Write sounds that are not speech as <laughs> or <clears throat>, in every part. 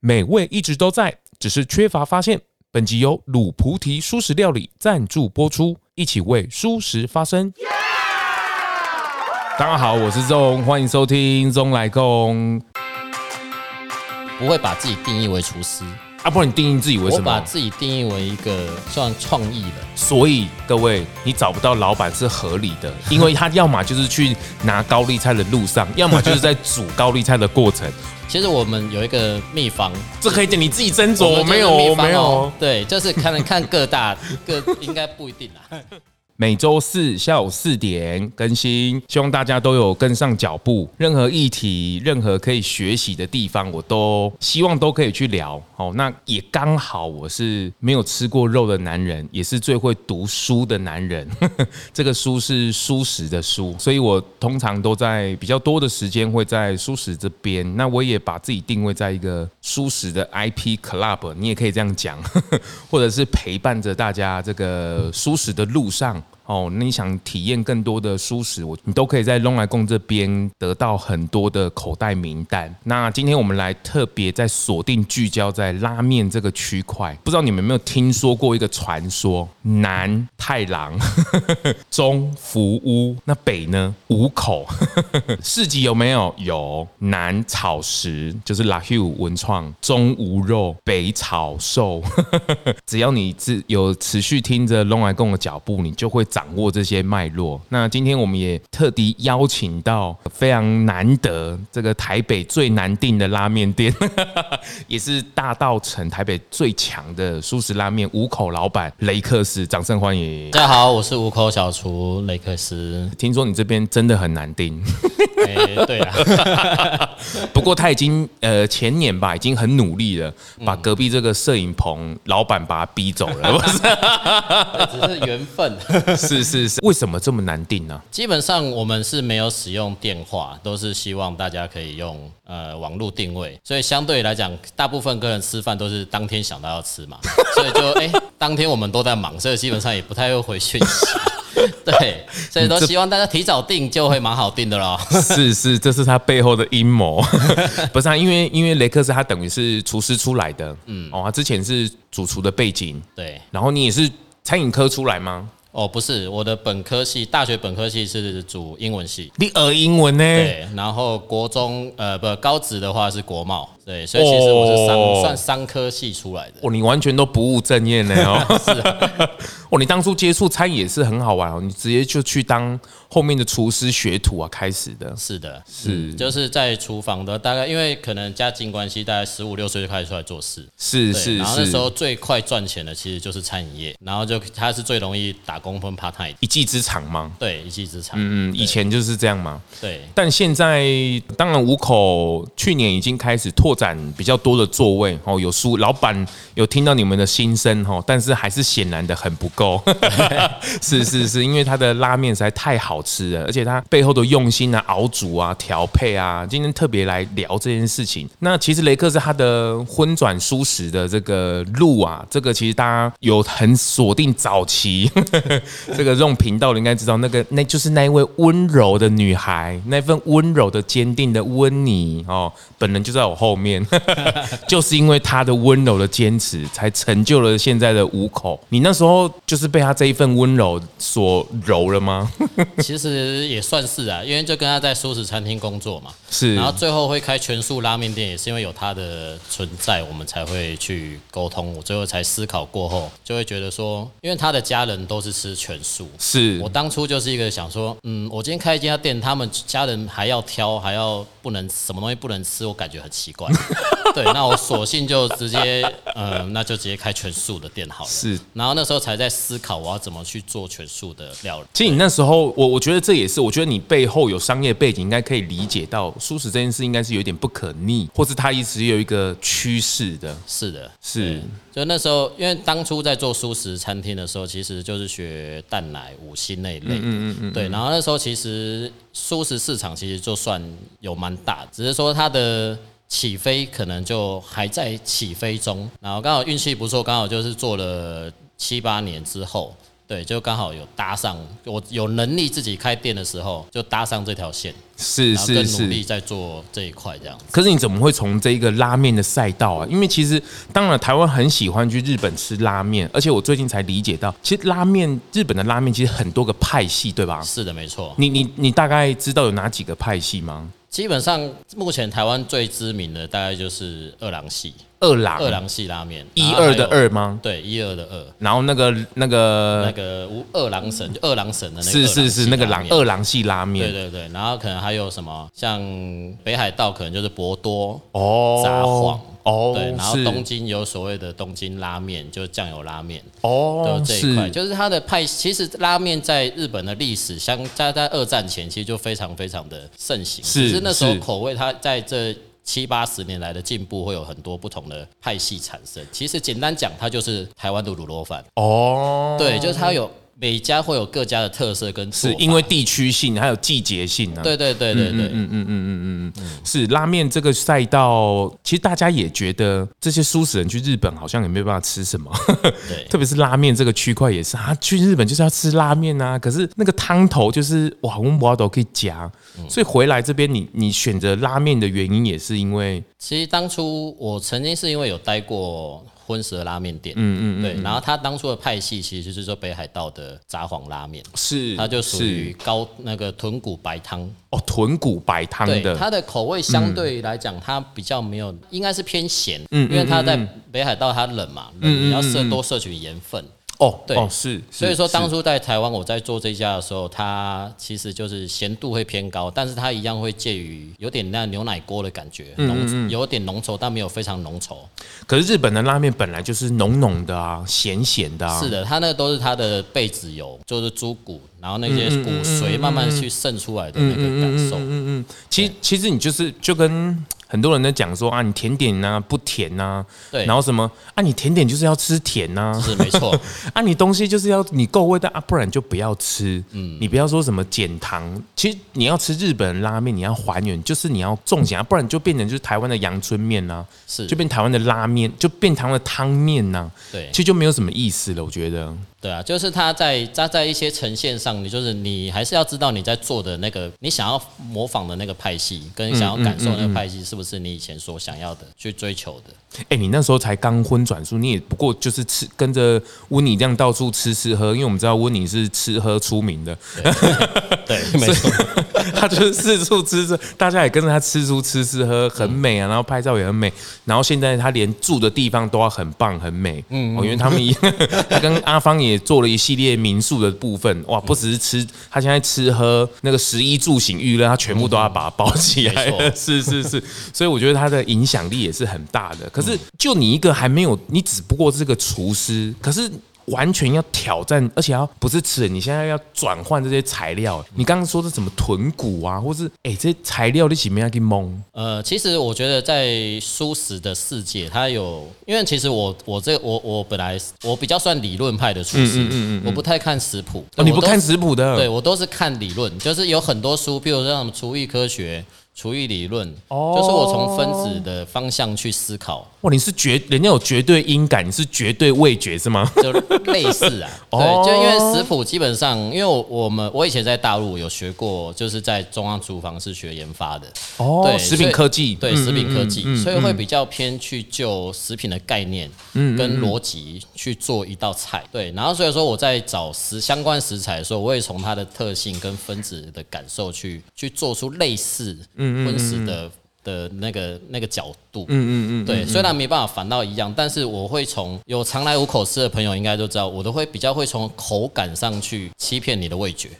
美味一直都在，只是缺乏发现。本集由鲁菩提素食料理赞助播出，一起为素食发声。大家好，我是宗，欢迎收听宗来共。不会把自己定义为厨师啊，不然你定义自己为什么？我把自己定义为一个算创意的。所以各位，你找不到老板是合理的，<laughs> 因为他要么就是去拿高丽菜的路上，要么就是在煮高丽菜的过程。<laughs> 其实我们有一个秘方，这可以你自己斟酌。我没有，我没有。对，就是看看各大各，应该不一定啦。每周四下午四点更新，希望大家都有跟上脚步。任何议题、任何可以学习的地方，我都希望都可以去聊。哦，那也刚好我是没有吃过肉的男人，也是最会读书的男人。<laughs> 这个书是蔬食的书，所以我通常都在比较多的时间会在蔬食这边。那我也把自己定位在一个蔬食的 IP Club，你也可以这样讲，<laughs> 或者是陪伴着大家这个蔬食的路上。哦，你想体验更多的舒适，我你都可以在龙来贡这边得到很多的口袋名单。那今天我们来特别在锁定聚焦在拉面这个区块，不知道你们有没有听说过一个传说：南太郎，<laughs> 中福屋，那北呢五口。市集有没有？有。南草食就是拉 h u 文创，中无肉，北草兽。<laughs> 只要你自有持续听着龙来贡的脚步，你就会。掌握这些脉络。那今天我们也特地邀请到非常难得，这个台北最难订的拉面店，<laughs> 也是大道城台北最强的素食拉面五口老板雷克斯，掌声欢迎！大家好，我是五口小厨雷克斯。听说你这边真的很难订。欸、对啊，<laughs> 不过他已经呃前年吧，已经很努力了，把隔壁这个摄影棚老板把他逼走了，<laughs> 只是缘分。是是是，为什么这么难定呢？基本上我们是没有使用电话，都是希望大家可以用呃网络定位，所以相对来讲，大部分客人吃饭都是当天想到要吃嘛，<laughs> 所以就哎、欸，当天我们都在忙，所以基本上也不太会回讯息。对，所以都希望大家提早订，就会蛮好订的咯。是是，这是他背后的阴谋。<laughs> 不是啊，因为因为雷克斯他等于是厨师出来的，嗯，哦，他之前是主厨的背景，对。然后你也是餐饮科出来吗？哦，不是，我的本科系，大学本科系是主英文系。你耳英文呢？对，然后国中呃不高职的话是国贸。对，所以其实我是三、哦、算三科系出来的。哦，你完全都不务正业呢哦。<laughs> 是啊。<laughs> 哦，你当初接触餐饮也是很好玩哦，你直接就去当后面的厨师学徒啊，开始的。是的，是、嗯、就是在厨房的，大概因为可能家境关系，大概十五六岁就开始出来做事。是是是。然后那时候最快赚钱的其实就是餐饮业，然后就它是最容易打工分 part time 一技之长吗？对，一技之长。嗯嗯，以前就是这样吗？对。但现在当然五口去年已经开始拓。展比较多的座位哦，有书老板有听到你们的心声哦，但是还是显然的很不够。<laughs> 是是是，因为他的拉面实在太好吃了，而且他背后的用心啊、熬煮啊、调配啊，今天特别来聊这件事情。那其实雷克是他的荤转蔬食的这个路啊，这个其实大家有很锁定早期 <laughs> 这个这种频道的，应该知道那个那就是那一位温柔的女孩，那份温柔的坚定的温妮哦，本人就在我后面。<laughs> 就是因为他的温柔的坚持，才成就了现在的五口。你那时候就是被他这一份温柔所揉了吗？<laughs> 其实也算是啊，因为就跟他在素食餐厅工作嘛，是。然后最后会开全素拉面店，也是因为有他的存在，我们才会去沟通。我最后才思考过后，就会觉得说，因为他的家人都是吃全素，是我当初就是一个想说，嗯，我今天开一家店，他们家人还要挑，还要不能什么东西不能吃，我感觉很奇怪。<laughs> 对，那我索性就直接，呃，那就直接开全素的店好了。是，然后那时候才在思考我要怎么去做全素的料理。其实你那时候，我我觉得这也是，我觉得你背后有商业背景，应该可以理解到素食这件事应该是有点不可逆，或是它一直有一个趋势的。是的，是。就那时候，因为当初在做素食餐厅的时候，其实就是学蛋奶、五星那一类。嗯嗯嗯。对，然后那时候其实舒适市场其实就算有蛮大，只是说它的。起飞可能就还在起飞中，然后刚好运气不错，刚好就是做了七八年之后，对，就刚好有搭上，我有能力自己开店的时候，就搭上这条线，是是是，努力在做这一块这样。可是你怎么会从这一个拉面的赛道啊？因为其实当然台湾很喜欢去日本吃拉面，而且我最近才理解到，其实拉面日本的拉面其实很多个派系，对吧？是的，没错。你你你大概知道有哪几个派系吗？基本上，目前台湾最知名的大概就是二郎系，二郎。二郎系拉面，一二的二吗？对，一二的二。然后那个那个那个二郎神，就二郎神的那个是是是那个郎二郎系拉面，对对对。然后可能还有什么，像北海道可能就是博多哦，札幌。哦，对，然后东京有所谓的东京拉面，就是酱油拉面，哦，这一块。就是它的派。其实拉面在日本的历史，相在在二战前其实就非常非常的盛行，是，只是那时候口味它在这七八十年来的进步，会有很多不同的派系产生。其实简单讲，它就是台湾的卤肉饭。哦，对，就是它有。每家会有各家的特色跟，是因为地区性还有季节性呢、啊？对对对对对，嗯嗯嗯嗯嗯嗯，是拉面这个赛道，其实大家也觉得这些蔬食人去日本好像也没有办法吃什么，对，<laughs> 特别是拉面这个区块也是啊，去日本就是要吃拉面啊，可是那个汤头就是哇，我们都可以夹，所以回来这边你你选择拉面的原因也是因为，其实当初我曾经是因为有待过。荤食的拉面店，嗯嗯嗯，对，然后他当初的派系其实就是说北海道的札幌拉面，是，它就属于高那个豚骨白汤，哦，豚骨白汤的，它的口味相对来讲，它比较没有，应该是偏咸，嗯，因为它在北海道它冷嘛，冷，你要摄多摄取盐分。哦，对，哦是，所以说当初在台湾我在做这家的时候，它其实就是咸度会偏高，但是它一样会介于有点那牛奶锅的感觉，浓有点浓稠，但没有非常浓稠。可是日本的拉面本来就是浓浓的啊，咸咸的啊。是的，它那都是它的贝子油，就是猪骨，然后那些骨髓慢慢去渗出来的那个感受。嗯嗯，其实其实你就是就跟。很多人在讲说啊，你甜点呐不甜呐，对，然后什么啊，你甜点就是要吃甜呐，是没错，<laughs> 啊，你东西就是要你够味道啊，不然就不要吃，嗯，你不要说什么减糖，其实你要吃日本拉面，你要还原，就是你要重咸啊，不然就变成就是台湾的阳春面呐，是，就变台湾的拉面，就变台湾的汤面呐，对，其实就没有什么意思了，我觉得。对啊，就是他在它在一些呈现上，你就是你还是要知道你在做的那个，你想要模仿的那个派系，跟想要感受那个派系，是不是你以前所想要的去追求的？哎，你那时候才刚婚转述，你也不过就是吃跟着温妮这样到处吃吃喝，因为我们知道温妮是吃喝出名的，对，对没错，<laughs> <laughs> 他就是四处吃吃，大家也跟着他吃出吃吃喝，很美啊，然后拍照也很美，然后现在他连住的地方都要很棒很美，嗯，因为他们一 <laughs> 他跟阿芳也做了一系列民宿的部分，哇，不只是吃，他现在吃喝那个食衣住行娱乐，他全部都要把它包起来，<laughs> 是是是，所以我觉得他的影响力也是很大的。可是，就你一个还没有，你只不过是个厨师，可是完全要挑战，而且要不是吃，你现在要转换这些材料。你刚刚说的什么豚骨啊，或是哎、欸、这些材料你怎么样给蒙？呃，其实我觉得在素食的世界，它有，因为其实我我这我我本来我比较算理论派的厨师，嗯嗯嗯嗯，我不太看食谱。哦，你不看食谱的？对，我都是看理论，就是有很多书，比如说什么厨艺科学。厨艺理论，哦，就是我从分子的方向去思考。哇，你是绝人家有绝对音感，你是绝对味觉是吗？就类似啊，<laughs> 对，就因为食谱基本上，因为我我们我以前在大陆有学过，就是在中央厨房是学研发的，哦，对，食品科技，对，食品科技，所以会比较偏去就食品的概念，跟逻辑去做一道菜，对，然后所以说我在找食相关食材的时候，我会从它的特性跟分子的感受去去做出类似，荤食的的那个那个角度，嗯嗯嗯，对，虽然没办法反到一样，但是我会从有常来五口吃的朋友应该都知道，我都会比较会从口感上去欺骗你的味觉，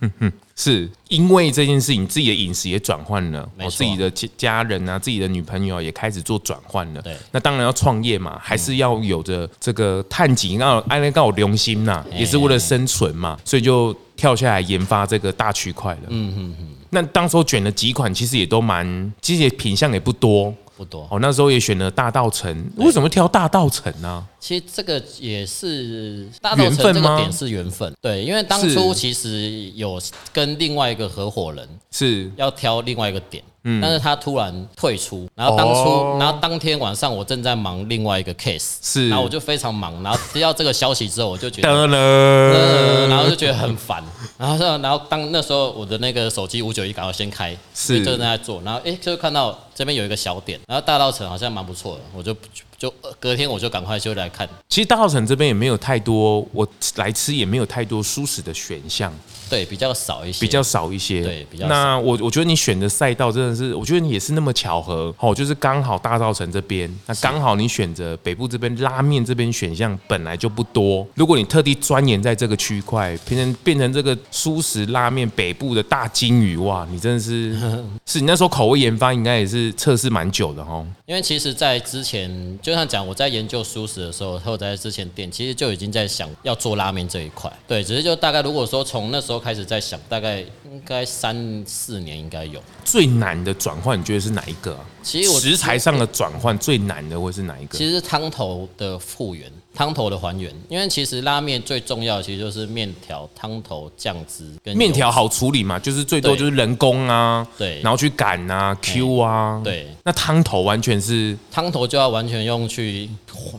<laughs> 是因为这件事情，自己的饮食也转换了，没错，自己的家人啊，自己的女朋友也开始做转换了，对，那当然要创业嘛，还是要有着这个探井，要安那告良心呐，也是为了生存嘛，所以就跳下来研发这个大区块了，嗯嗯嗯。那当时候卷了几款，其实也都蛮，其实也品相也不多，不多。哦，那时候也选了大道城，为什么挑大道城呢？其实这个也是大道城这个点是缘分，对，因为当初其实有跟另外一个合伙人是。要挑另外一个点，嗯，但是他突然退出，然后当初，哦。然后当天晚上我正在忙另外一个 case，是。然后我就非常忙，然后接到这个消息之后，我就觉得。<laughs> 呃，然后就觉得很烦，然后说，然后当那时候我的那个手机五九一赶快先开，是。就正在做，然后哎，就看到这边有一个小点，然后大道城好像蛮不错的，我就就隔天我就赶快就来看。其实大稻城这边也没有太多，我来吃也没有太多舒适的选项，对，比较少一些，比较少一些。对，比较少。那我我觉得你选的赛道真的是，我觉得你也是那么巧合哦，就是刚好大稻埕这边，那刚好你选择北部这边拉面这边选项本来就不多，如果你特地钻研在这个区块，变成变成这个舒适拉面北部的大金鱼哇，你真的是 <laughs> 是你那时候口味研发应该也是测试蛮久的哦。因为其实，在之前就像讲我在研究熟食的时候，或者在之前店，其实就已经在想要做拉面这一块。对，只是就大概如果说从那时候开始在想，大概应该三四年应该有。最难的转换，你觉得是哪一个啊？其实我食材上的转换最难的会是哪一个？其实汤头的复原，汤头的还原。因为其实拉面最重要的其实就是面条、汤头、酱汁跟面条好处理嘛，就是最多就是人工啊，对，然后去擀啊、Q 啊，对。那汤头完全是汤头就要完全用去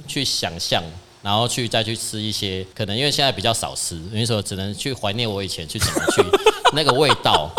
去想象，然后去再去吃一些可能因为现在比较少吃，所以说只能去怀念我以前去怎么去 <laughs> 那个味道。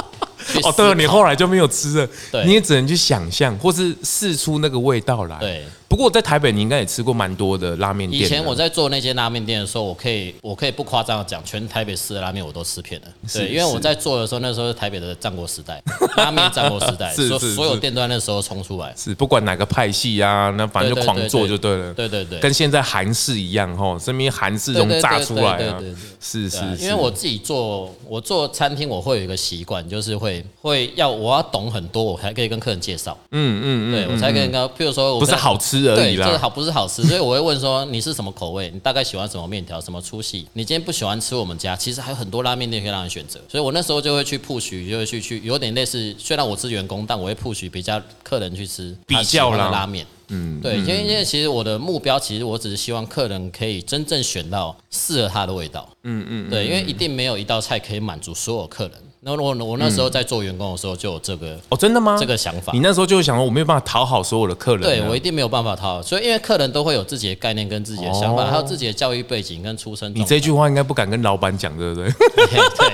哦，对了，你后来就没有吃了，对你也只能去想象，或是试出那个味道来。对。不过在台北，你应该也吃过蛮多的拉面店。以前我在做那些拉面店的时候，我可以我可以不夸张的讲，全台北市的拉面我都吃遍了。对，因为我在做的时候，那时候是台北的战国时代，<laughs> 拉面战国时代，所所有店都在那时候冲出来。是，不管哪个派系啊，那反正就狂做就对了。对对对，跟现在韩式一样哈，身边韩式这种炸出来啊。是是，因为我自己做，我做餐厅，我会有一个习惯，就是会会要我要懂很多，我才可以跟客人介绍。嗯嗯嗯，对我才跟人跟，譬如说，不是好吃而已啦，就是好不。不是好吃，所以我会问说，你是什么口味？你大概喜欢什么面条？什么粗细？你今天不喜欢吃我们家，其实还有很多拉面店可以让你选择。所以我那时候就会去 push，就会去去有点类似，虽然我是员工，但我会 push 比较客人去吃比较的拉面。嗯，对，因为因为其实我的目标，其实我只是希望客人可以真正选到适合他的味道。嗯嗯，对，因为一定没有一道菜可以满足所有客人。那我我那时候在做员工的时候就有这个哦，真的吗？这个想法，你那时候就会想说，我没有办法讨好所有的客人，对我一定没有办法讨好，所以因为客人都会有自己的概念跟自己的想法，还有自己的教育背景跟出身。你这句话应该不敢跟老板讲，对不对？<laughs> 对，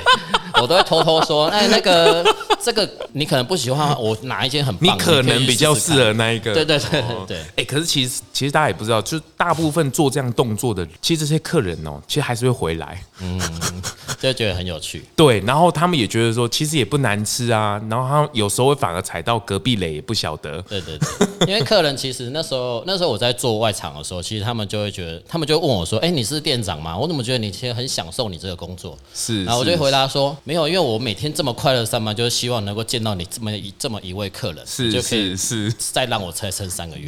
我都会偷偷说，哎，那个这个你可能不喜欢，我哪一间很棒，你可能比较适合那一个。对对对对。哎，可是其实其实大家也不知道，就大部分做这样动作的，其实这些客人哦，其实还是会回来，嗯，就觉得很有趣。对，然后他们也觉得说，其实也不。难吃啊，然后他有时候会反而踩到隔壁雷，也不晓得。对对对，因为客人其实那时候 <laughs> 那时候我在做外场的时候，其实他们就会觉得，他们就问我说：“哎，你是店长吗？我怎么觉得你其实很享受你这个工作？”是，然后我就回答说：“没有，因为我每天这么快乐上班，就是希望能够见到你这么一这么一位客人，是就可以是再让我再撑三个月。”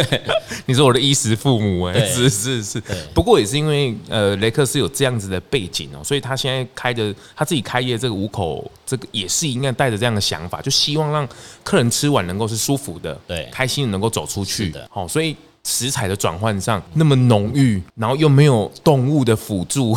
<laughs> 你是我的衣食父母哎，是是是。不过也是因为呃，雷克斯有这样子的背景哦，所以他现在开的他自己开业这个五口，这个也是应该带着这样的想法，就希望让客人吃完能够是舒服的，对，开心的能够走出去的。好，所以。食材的转换上那么浓郁，然后又没有动物的辅助，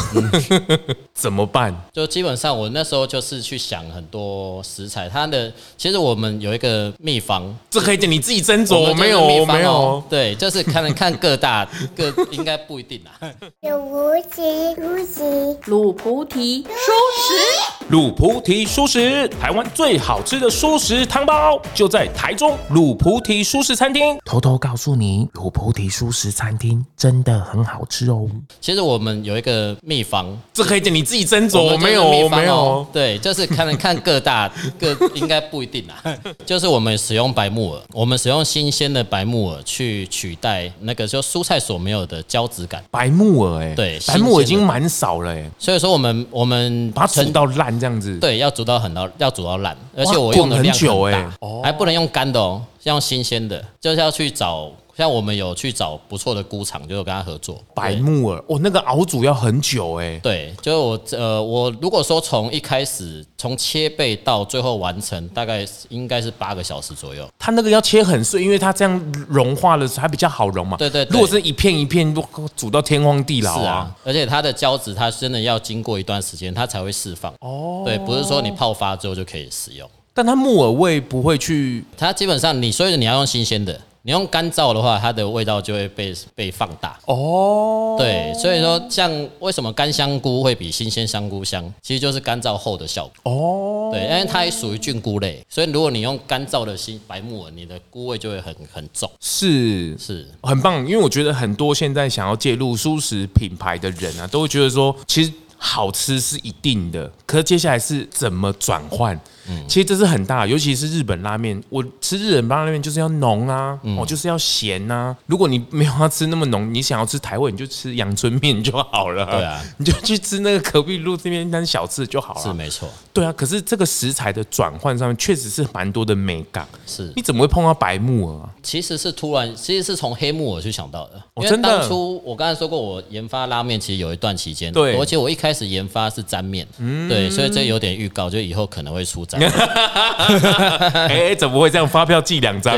<laughs> 怎么办？就基本上我那时候就是去想很多食材，它的其实我们有一个秘方，这可以点你自己斟酌，我没有，我没有，对，就是看看各大 <laughs> 各应该不一定啦。有菩提菩提，鲁菩提蔬食，鲁菩提蔬食，台湾最好吃的蔬食汤包就在台中鲁菩提蔬食餐厅。偷偷告诉你，菩提蔬食餐厅真的很好吃哦。其实我们有一个秘方，这可以点你自己斟酌。我没有，我没有。对，就是看看各大各应该不一定啦。<laughs> 就是我们使用白木耳，我们使用新鲜的白木耳去取代那个就蔬菜所没有的胶质感。白木耳，哎，对，白木耳已经蛮少了，哎。所以说我们我们把它存到烂这样子。对，要煮到很到要煮到烂，而且我用的量很久，哎，还不能用干的哦，要用新鲜的，就是要去找。像我们有去找不错的菇厂，就跟他合作。白木耳，哦，那个熬煮要很久哎。对，就是我呃，我如果说从一开始从切背到最后完成，大概应该是八个小时左右。它那个要切很碎，因为它这样融化的时候还比较好融嘛。对对，对。如果是一片一片煮到天荒地老啊，啊，而且它的胶质，它真的要经过一段时间，它才会释放。哦。对，不是说你泡发之后就可以使用。但它木耳味不会去，它基本上你所以你要用新鲜的。你用干燥的话，它的味道就会被被放大哦。对，所以说像为什么干香菇会比新鲜香菇香，其实就是干燥后的效果哦。对，因为它也属于菌菇类，所以如果你用干燥的新白木耳，你的菇味就会很很重。是是，很棒。因为我觉得很多现在想要介入蔬食品牌的人啊，都会觉得说，其实好吃是一定的，可是接下来是怎么转换？嗯，其实这是很大，尤其是日本拉面。我吃日本拉面就是要浓啊，嗯、哦，就是要咸啊。如果你没有要吃那么浓，你想要吃台味，你就吃阳春面就好了。对啊，<laughs> 你就去吃那个隔壁路这边单小吃就好了。是没错。对啊，可是这个食材的转换上面确实是蛮多的美感。是，你怎么会碰到白木耳啊？其实是突然，其实是从黑木耳去想到的。哦、真的。当初我刚才说过，我研发拉面其实有一段期间，对，而且我一开始研发是沾面，嗯，对，所以这有点预告，就以后可能会出哎、欸，怎么会这样？发票寄两张。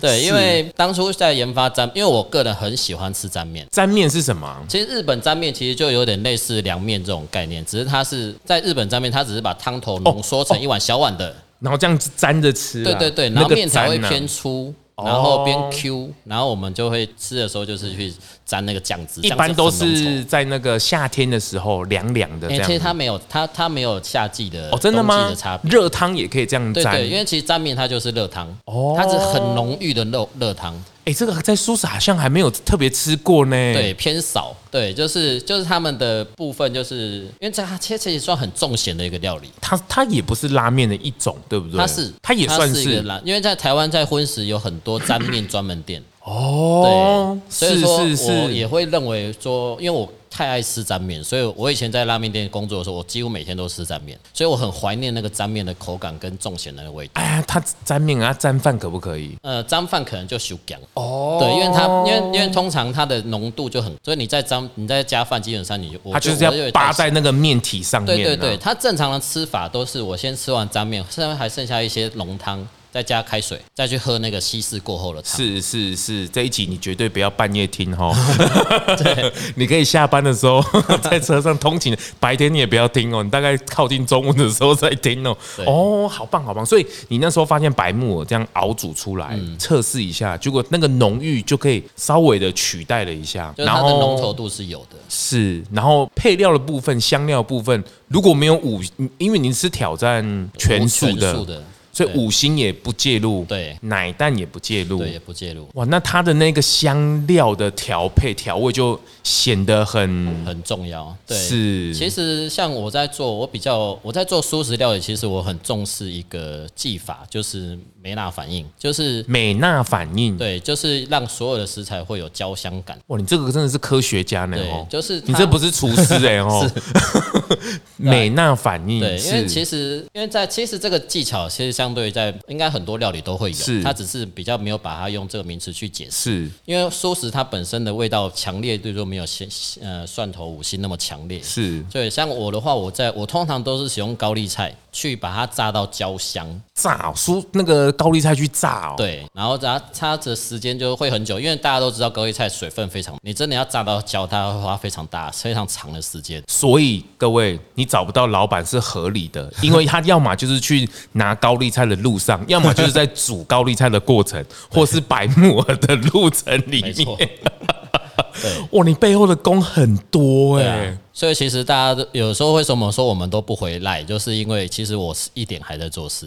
对，<laughs> 因为当初在研发沾，因为我个人很喜欢吃沾面。沾面是什么？其实日本沾面其实就有点类似凉面这种概念，只是它是在日本沾面，它只是把汤头浓缩成一碗小碗的，哦哦、然后这样子沾着吃。对对对，然后面才会偏粗。然后边 Q，然后我们就会吃的时候就是去沾那个酱汁，一般都是在那个夏天的时候凉凉的这样。其实它没有，它它没有夏季的哦，真的吗？热汤也可以这样沾。对对，因为其实沾面它就是热汤，哦，它是很浓郁的热热汤。哎，这个在苏式好像还没有特别吃过呢。对，偏少。对，就是就是他们的部分，就是因为这它其实算很重咸的一个料理。它它也不是拉面的一种，对不对？它是，它也算是，是一个拉，因为在台湾在荤食有很多沾面专门店。哦，对，所以说我也会认为说，因为我。太爱吃沾面，所以我以前在拉面店工作的时候，我几乎每天都吃沾面，所以我很怀念那个沾面的口感跟重咸的那个味道。哎呀，它沾面啊，沾饭可不可以？呃，沾饭可能就修干哦。对，因为它因为因为通常它的浓度就很，所以你在沾你在加饭，基本上你就它就是要扒在那个面体上面。对对对，它正常的吃法都是我先吃完沾面，现在还剩下一些浓汤。再加开水，再去喝那个稀释过后的汤。是是是，这一集你绝对不要半夜听哦。<laughs> 对，<laughs> 你可以下班的时候 <laughs> 在车上通勤，白天你也不要听哦。你大概靠近中午的时候再听哦。哦，好棒好棒。所以你那时候发现白木耳这样熬煮出来，测试一下，结果那个浓郁就可以稍微的取代了一下，然后浓稠度是有的。是，然后配料的部分、香料的部分，如果没有五，因为你是挑战全素的。所以五星也不介入，对，奶蛋也不介入，对，也不介入。哇，那它的那个香料的调配调味就显得很很重要。对，是。其实像我在做，我比较我在做素食料理，其实我很重视一个技法，就是美纳反应，就是美纳反应。对，就是让所有的食材会有焦香感。哇，你这个真的是科学家呢哦，就是你这不是厨师 <laughs> 哎哦。<laughs> 美纳反应，对，因为其实因为在其实这个技巧其实。相对于在应该很多料理都会有，是它只是比较没有把它用这个名词去解释。是，因为蔬食它本身的味道强烈，对说没有鲜呃蒜头五辛那么强烈。是，对，像我的话，我在我通常都是使用高丽菜去把它炸到焦香，炸蔬那个高丽菜去炸哦。对，然后炸它的时间就会很久，因为大家都知道高丽菜水分非常，你真的要炸到焦，它会花非常大非常长的时间。所以各位，你找不到老板是合理的，因为他要么就是去拿高丽菜的路上，要么就是在煮高丽菜的过程，或是白木耳的路程里面。对，哇，你背后的功很多哎、欸。所以其实大家都有时候为什么说我们都不回来，就是因为其实我是一点还在做事，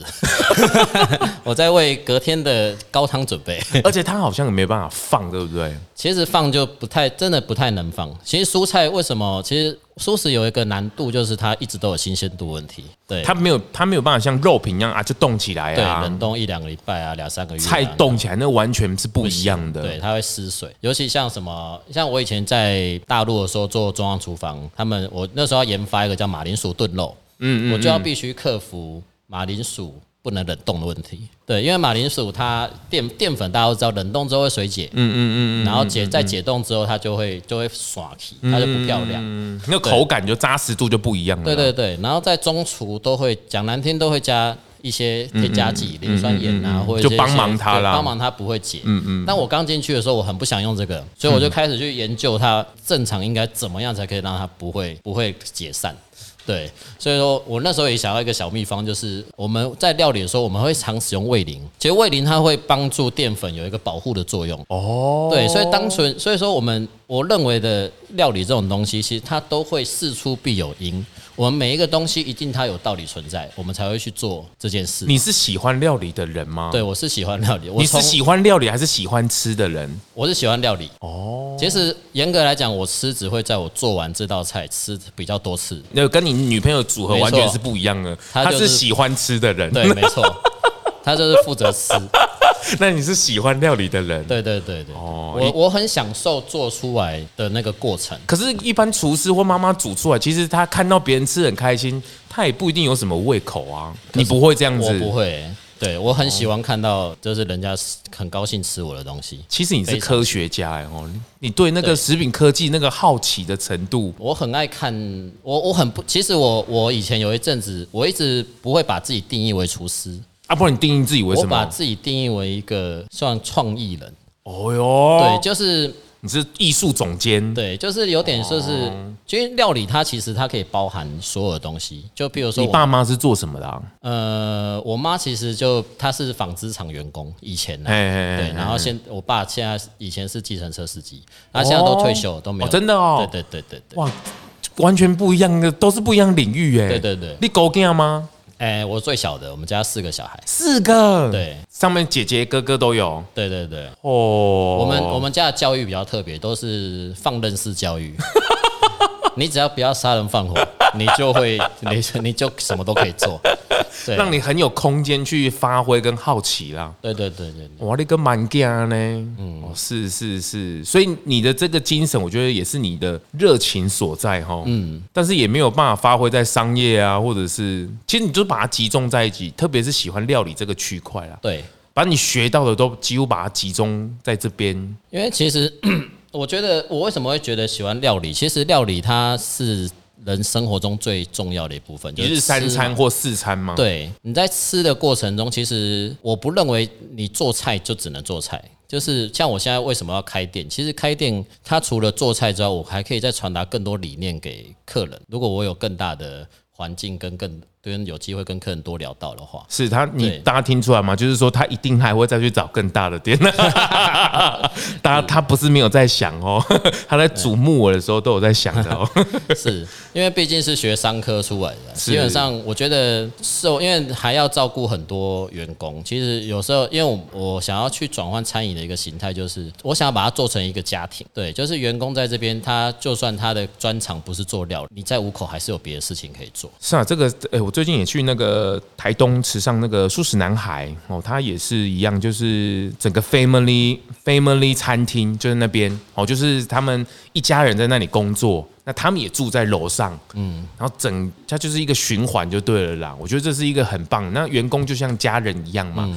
<laughs> 我在为隔天的高汤准备，而且它好像也没办法放，对不对？其实放就不太，真的不太能放。其实蔬菜为什么？其实蔬食有一个难度，就是它一直都有新鲜度问题。对，它没有，它没有办法像肉品一样啊，就冻起来啊，对，冷冻一两个礼拜啊，两三个月，菜冻起来那完全是不一样的。对，它会失水，尤其像什么，像我以前在大陆的时候做中央厨房。他们我那时候要研发一个叫马铃薯炖肉，嗯，嗯，嗯，我就要必须克服马铃薯不能冷冻的问题。对，因为马铃薯它淀淀粉大家都知道，冷冻之后会水解，嗯嗯嗯，嗯，然后解在解冻之后它就会就会耍皮，它就不漂亮，嗯，那个口感就扎实度就不一样了。对对对，然后在中厨都会讲难听都会加一些添加剂，磷酸盐啊，或者就帮忙它啦，帮忙它不会解。嗯嗯。但我刚进去的时候，我很不想用这个，所以我就开始去研究它正常应该怎么样才可以让它不会不会解散。对，所以说我那时候也想要一个小秘方，就是我们在料理的时候，我们会常使用味淋。其实味淋它会帮助淀粉有一个保护的作用。哦，对，所以单纯所以说我们我认为的料理这种东西，其实它都会事出必有因。我们每一个东西一定它有道理存在，我们才会去做这件事。你是喜欢料理的人吗？对，我是喜欢料理。你是喜欢料理还是喜欢吃的人？我是喜欢料理。哦，其实严格来讲，我吃只会在我做完这道菜吃比较多次。那跟你女朋友组合完全是不一样的。他是喜欢吃的人，对，没错，他就是负责吃。<laughs> 那你是喜欢料理的人？对对对对，哦，我我很享受做出来的那个过程。可是，一般厨师或妈妈煮出来，其实他看到别人吃很开心，他也不一定有什么胃口啊。你不会这样子？我不会。对，我很喜欢看到，就是人家很高兴吃我的东西。其实你是科学家哎哦，你对那个食品科技那个好奇的程度，我很爱看。我我很不，其实我我以前有一阵子，我一直不会把自己定义为厨师。啊，不然你定义自己为什么？我把自己定义为一个算创意人。哦哟，对，就是你是艺术总监。对，就是有点说是，因为料理它其实它可以包含所有的东西。就比如说，你爸妈是做什么的啊？呃，我妈其实就她是纺织厂员工，以前呢，对，然后现我爸现在以前是计程车司机，他现在都退休都没有。真的哦，对对对对对，哇，完全不一样的，都是不一样领域哎。对对对，你狗干吗？哎，我最小的，我们家四个小孩，四个，对，上面姐姐哥哥都有，对对对，哦，我们我们家的教育比较特别，都是放任式教育，<laughs> 你只要不要杀人放火，你就会，你你就什么都可以做。对让你很有空间去发挥跟好奇啦。对对对对，哇，你个蛮干呢？嗯，是是是，所以你的这个精神，我觉得也是你的热情所在哈。嗯，但是也没有办法发挥在商业啊，或者是，其实你就把它集中在一起，特别是喜欢料理这个区块啦。对，把你学到的都几乎把它集中在这边。因为其实 <clears throat> 我觉得，我为什么会觉得喜欢料理？其实料理它是。人生活中最重要的一部分，就是一日三餐或四餐吗？对，你在吃的过程中，其实我不认为你做菜就只能做菜。就是像我现在为什么要开店？其实开店，它除了做菜之外，我还可以再传达更多理念给客人。如果我有更大的环境跟更跟有机会跟客人多聊到的话，是他你大家听出来吗？就是说他一定还会再去找更大的店。<laughs> 大家他不是没有在想哦，<laughs> 他在瞩目我的时候都有在想的哦。<laughs> 是因为毕竟是学商科出来的，基本上我觉得受，因为还要照顾很多员工。其实有时候，因为我我想要去转换餐饮的一个形态，就是我想要把它做成一个家庭。对，就是员工在这边，他就算他的专长不是做料理，你在五口还是有别的事情可以做。是啊，这个哎我。最近也去那个台东池上那个素食男孩哦，他也是一样，就是整个 family family 餐厅就是那边哦，就是他们一家人在那里工作，那他们也住在楼上，嗯，然后整它就是一个循环就对了啦。我觉得这是一个很棒，那员工就像家人一样嘛，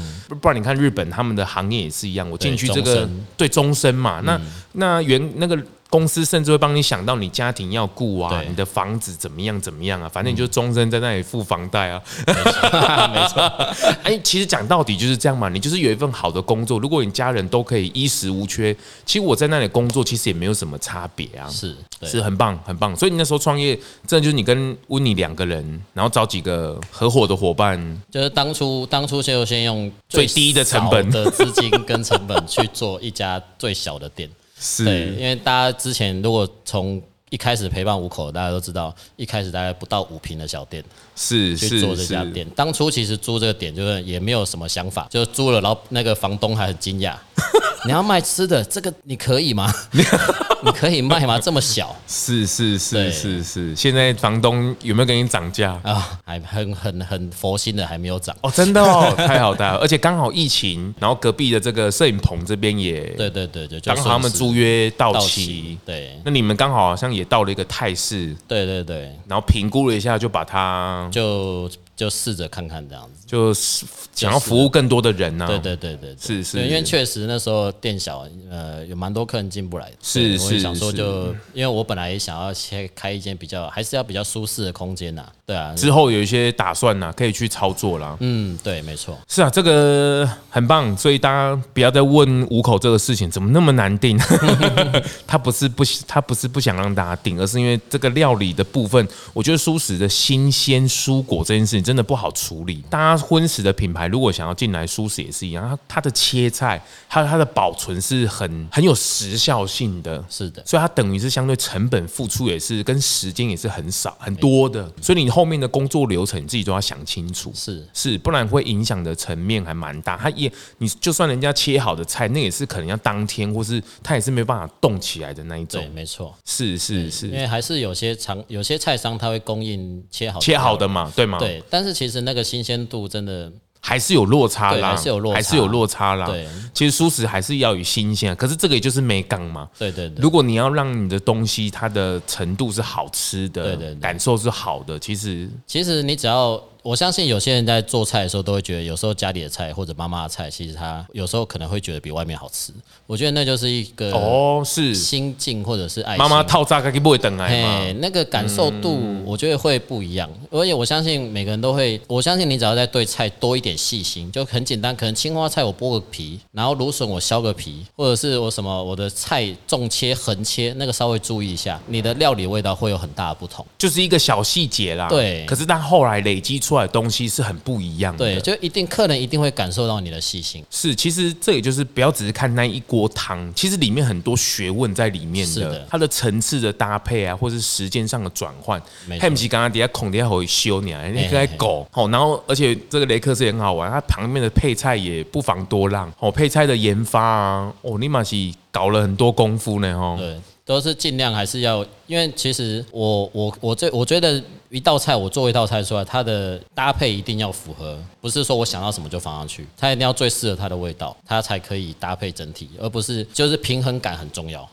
不然你看日本他们的行业也是一样，我进去这个对终身嘛，那那员那个。公司甚至会帮你想到你家庭要顾啊，你的房子怎么样怎么样啊，反正你就终身在那里付房贷啊。<laughs> 没错，<laughs> 哎，其实讲到底就是这样嘛，你就是有一份好的工作，如果你家人都可以衣食无缺，其实我在那里工作其实也没有什么差别啊。是，是很棒很棒。所以你那时候创业，真的就是你跟温妮两个人，然后找几个合伙的伙伴，就是当初当初就先用最低的成本的资金跟成本去做一家最小的店。是，对，因为大家之前如果从一开始陪伴五口，大家都知道，一开始大概不到五平的小店，是去做这家店。当初其实租这个点就是也没有什么想法，就租了，然后那个房东还很惊讶。<laughs> 你要卖吃的，这个你可以吗？<laughs> 你可以卖吗？这么小？是是是是是。现在房东有没有给你涨价啊？还很很很佛心的，还没有涨哦，真的哦，<laughs> 太好太好。而且刚好疫情，然后隔壁的这个摄影棚这边也对对对对，刚好他们租约到期，对。那你们刚好好像也到了一个态势，对对对。然后评估了一下，就把它就。就试着看看这样子，就是想要服务更多的人呢、啊。对对对对，是是，因为确实那时候店小，呃，有蛮多客人进不来的。是是，我想说就，因为我本来也想要先开一间比较，还是要比较舒适的空间呐。对啊，之后有一些打算呐，可以去操作啦。嗯，对，没错。是啊，这个很棒，所以大家不要再问五口这个事情怎么那么难订。<laughs> 他不是不他不是不想让大家定，而是因为这个料理的部分，我觉得蔬食的新鲜蔬果这件事情真的不好处理。大家荤食的品牌如果想要进来，蔬食也是一样，它它的切菜还有它的保存是很很有时效性的，是的，所以它等于是相对成本付出也是跟时间也是很少很多的，所以你后面的工作流程你自己都要想清楚，是。是，不然会影响的层面还蛮大。它也你就算人家切好的菜，那也是可能要当天，或是它也是没办法动起来的那一种。对，没错，是是是，因为还是有些厂有些菜商他会供应切好切好的嘛，对吗？对，但是其实那个新鲜度真的。还是有落差啦，还是有落差，还是有落差啦。对，其实蔬食还是要有新鲜，可是这个也就是美感嘛。对对对。如果你要让你的东西它的程度是好吃的，对对对，感受是好的，其实其实你只要。我相信有些人在做菜的时候都会觉得，有时候家里的菜或者妈妈的菜，其实他有时候可能会觉得比外面好吃。我觉得那就是一个哦，是心境或者是爱心。妈妈套炸开不会等来吗？那个感受度我觉得会不一样。而且我相信每个人都会，我相信你只要在对菜多一点细心，就很简单。可能青花菜我剥个皮，然后芦笋我削个皮，或者是我什么我的菜纵切横切，那个稍微注意一下，你的料理味道会有很大的不同。就是一个小细节啦。对。可是但后来累积出来的东西是很不一样的，对，就一定客人一定会感受到你的细心。是，其实这也就是不要只是看那一锅汤，其实里面很多学问在里面的，是的，它的层次的搭配啊，或是时间上的转换。还不是刚刚底下孔底下会修你啊，你该狗哦，然后而且这个雷克斯也很好玩，它旁边的配菜也不妨多让哦，配菜的研发啊，哦，你妈是搞了很多功夫呢，哦。对。都是尽量还是要，因为其实我我我这我觉得一道菜我做一道菜出来，它的搭配一定要符合，不是说我想到什么就放上去，它一定要最适合它的味道，它才可以搭配整体，而不是就是平衡感很重要。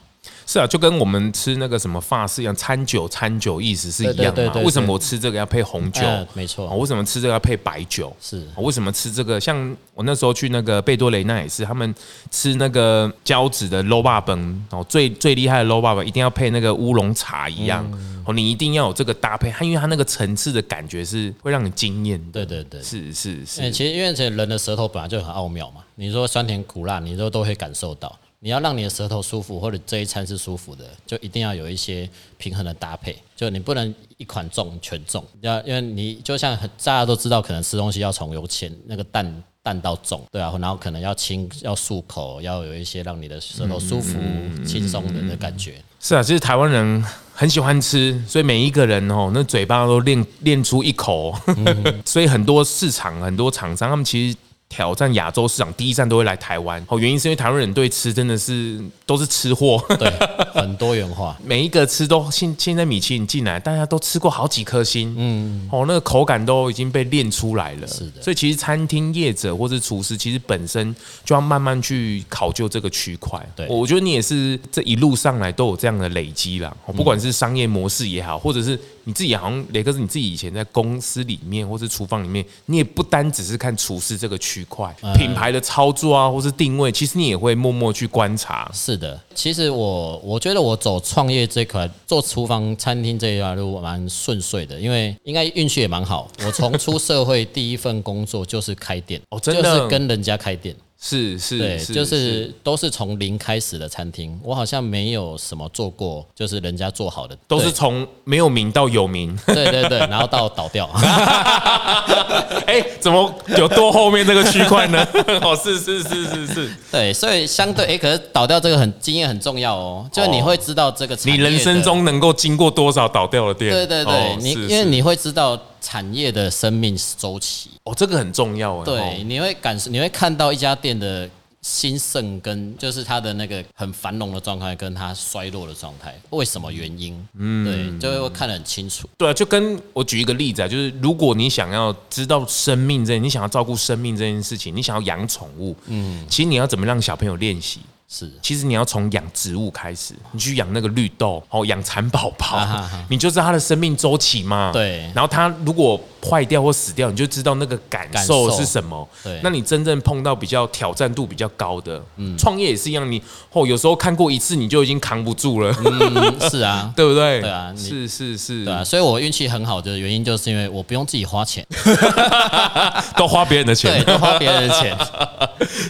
是啊，就跟我们吃那个什么法式一样，餐酒餐酒意思是一样的嘛？为什么我吃这个要配红酒？没错。为什么吃这个要配白酒？是。为什么吃这个？像我那时候去那个贝多雷那也是，他们吃那个胶质的卤肉饭哦，最最厉害的卤肉饭一定要配那个乌龙茶一样哦，你一定要有这个搭配，它因为它那个层次的感觉是会让你惊艳。对对对，是是是。其实因为人的舌头本来就很奥妙嘛，你说酸甜苦辣，你都都会感受到。你要让你的舌头舒服，或者这一餐是舒服的，就一定要有一些平衡的搭配。就你不能一款重全重，要因为你就像大家都知道，可能吃东西要从由浅那个淡淡到重，对啊，然后可能要轻要漱口，要有一些让你的舌头舒服、轻松的的感觉。是啊，其实台湾人很喜欢吃，所以每一个人哦，那嘴巴都练练出一口，<laughs> 所以很多市场很多厂商他们其实。挑战亚洲市场第一站都会来台湾，哦，原因是因为台湾人对吃真的是都是吃货，对，很多元化，<laughs> 每一个吃都现现在米其林进来，大家都吃过好几颗星，嗯，哦，那个口感都已经被练出来了，是的，所以其实餐厅业者或是厨师，其实本身就要慢慢去考究这个区块，对，我觉得你也是这一路上来都有这样的累积啦，不管是商业模式也好，或者是。你自己好像雷克斯，你自己以前在公司里面或是厨房里面，你也不单只是看厨师这个区块，品牌的操作啊，或是定位，其实你也会默默去观察。是的，其实我我觉得我走创业这块，做厨房餐厅这一段路蛮顺遂的，因为应该运气也蛮好。我从出社会第一份工作就是开店，<laughs> 哦，真的，就是跟人家开店。是是，对，就是都是从零开始的餐厅，我好像没有什么做过，就是人家做好的，都是从没有名到有名，对对对，然后到倒掉。<laughs> 哎，怎么有多后面这个区块呢？<laughs> 哦，是是是是是，对，所以相对哎，可是倒掉这个很经验很重要哦，就是你会知道这个，你人生中能够经过多少倒掉的店？对对对，你因为你会知道。产业的生命周期哦，这个很重要啊。对，你会感受，你会看到一家店的兴盛跟就是它的那个很繁荣的状态，跟它衰落的状态，为什么原因？嗯，对，就会看得很清楚。对啊，就跟我举一个例子啊，就是如果你想要知道生命这，你想要照顾生命这件事情，你想要养宠物，嗯，其实你要怎么让小朋友练习？是，其实你要从养植物开始，你去养那个绿豆，哦，养蚕宝宝，啊哈哈。你就知道它的生命周期嘛。对。然后它如果坏掉或死掉，你就知道那个感受是什么。对。那你真正碰到比较挑战度比较高的，嗯，创业也是一样，你哦，有时候看过一次你就已经扛不住了，嗯，<laughs> 是啊，对不对？对啊是是是，对啊，所以我运气很好的原因就是因为我不用自己花钱，<laughs> 都花别人的钱。对，，都花别人的钱，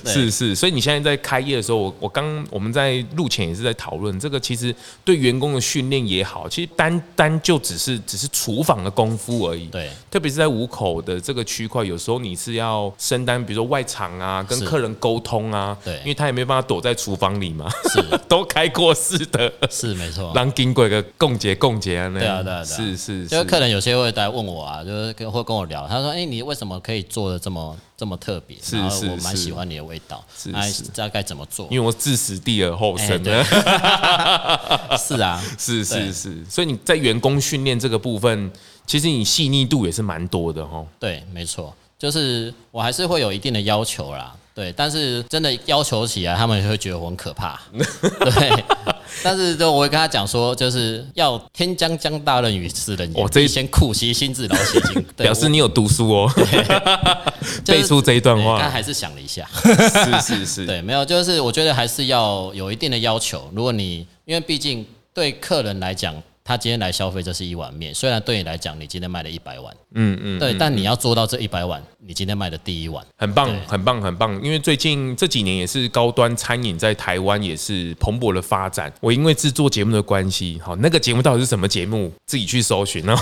<laughs> 是是，所以你现在在开业的时候，我我刚我们在录前也是在讨论这个，其实对员工的训练也好，其实单单就只是只是厨房的功夫而已。对，特别是在五口的这个区块，有时候你是要身担，比如说外场啊，跟客人沟通啊，对。因为他也没办法躲在厨房里嘛，是。<laughs> 都开过式的，是没错。让经过一个共结共结啊，那样。对啊，对啊，对啊。是是，就是客人有些会来问我啊，就是跟会跟我聊，他说：“哎，你为什么可以做的这么这么特别？是我蛮喜欢你的味道，是哎是，知道该怎么做？因为我自死地而后生的，<laughs> 是啊，是是是，所以你在员工训练这个部分，其实你细腻度也是蛮多的哈。对，没错，就是我还是会有一定的要求啦。对，但是真的要求起来，他们也会觉得我很可怕。<laughs> 对，但是就我会跟他讲说，就是要天将降大任于斯人也，哦这一必先苦其心志，劳其筋。<laughs> 对表示你有读书哦，<laughs> <laughs> 就是背出这一段话他还是想了一下。是是是，对，没有，就是我觉得还是要有一定的要求。如果你因为毕竟对客人来讲，他今天来消费这是一碗面，虽然对你来讲你今天卖了一百碗，嗯嗯，对，但你要做到这一百碗，你今天卖的第一碗，很棒，很棒，很棒。因为最近这几年也是高端餐饮在台湾也是蓬勃的发展。我因为制作节目的关系，好，那个节目到底是什么节目，自己去搜寻哦。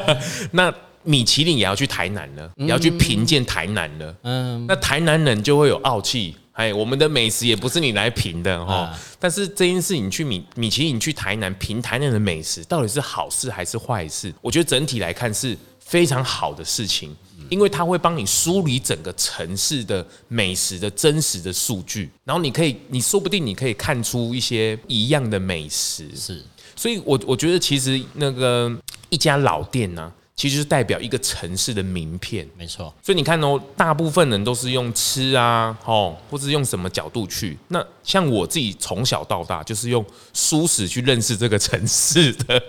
<laughs> 那米其林也要去台南了，也要去评鉴台南了。嗯，那台南人就会有傲气，哎，我们的美食也不是你来评的哈。啊但是这件事，你去米米其林你去台南评台南的美食，到底是好事还是坏事？我觉得整体来看是非常好的事情，因为它会帮你梳理整个城市的美食的真实的数据，然后你可以，你说不定你可以看出一些一样的美食。是所以我我觉得其实那个一家老店呢、其实是代表一个城市的名片。没错，所以你看哦，大部分人都是用吃啊，哦，或是用什么角度去。那像我自己从小到大就是用舒适去认识这个城市的，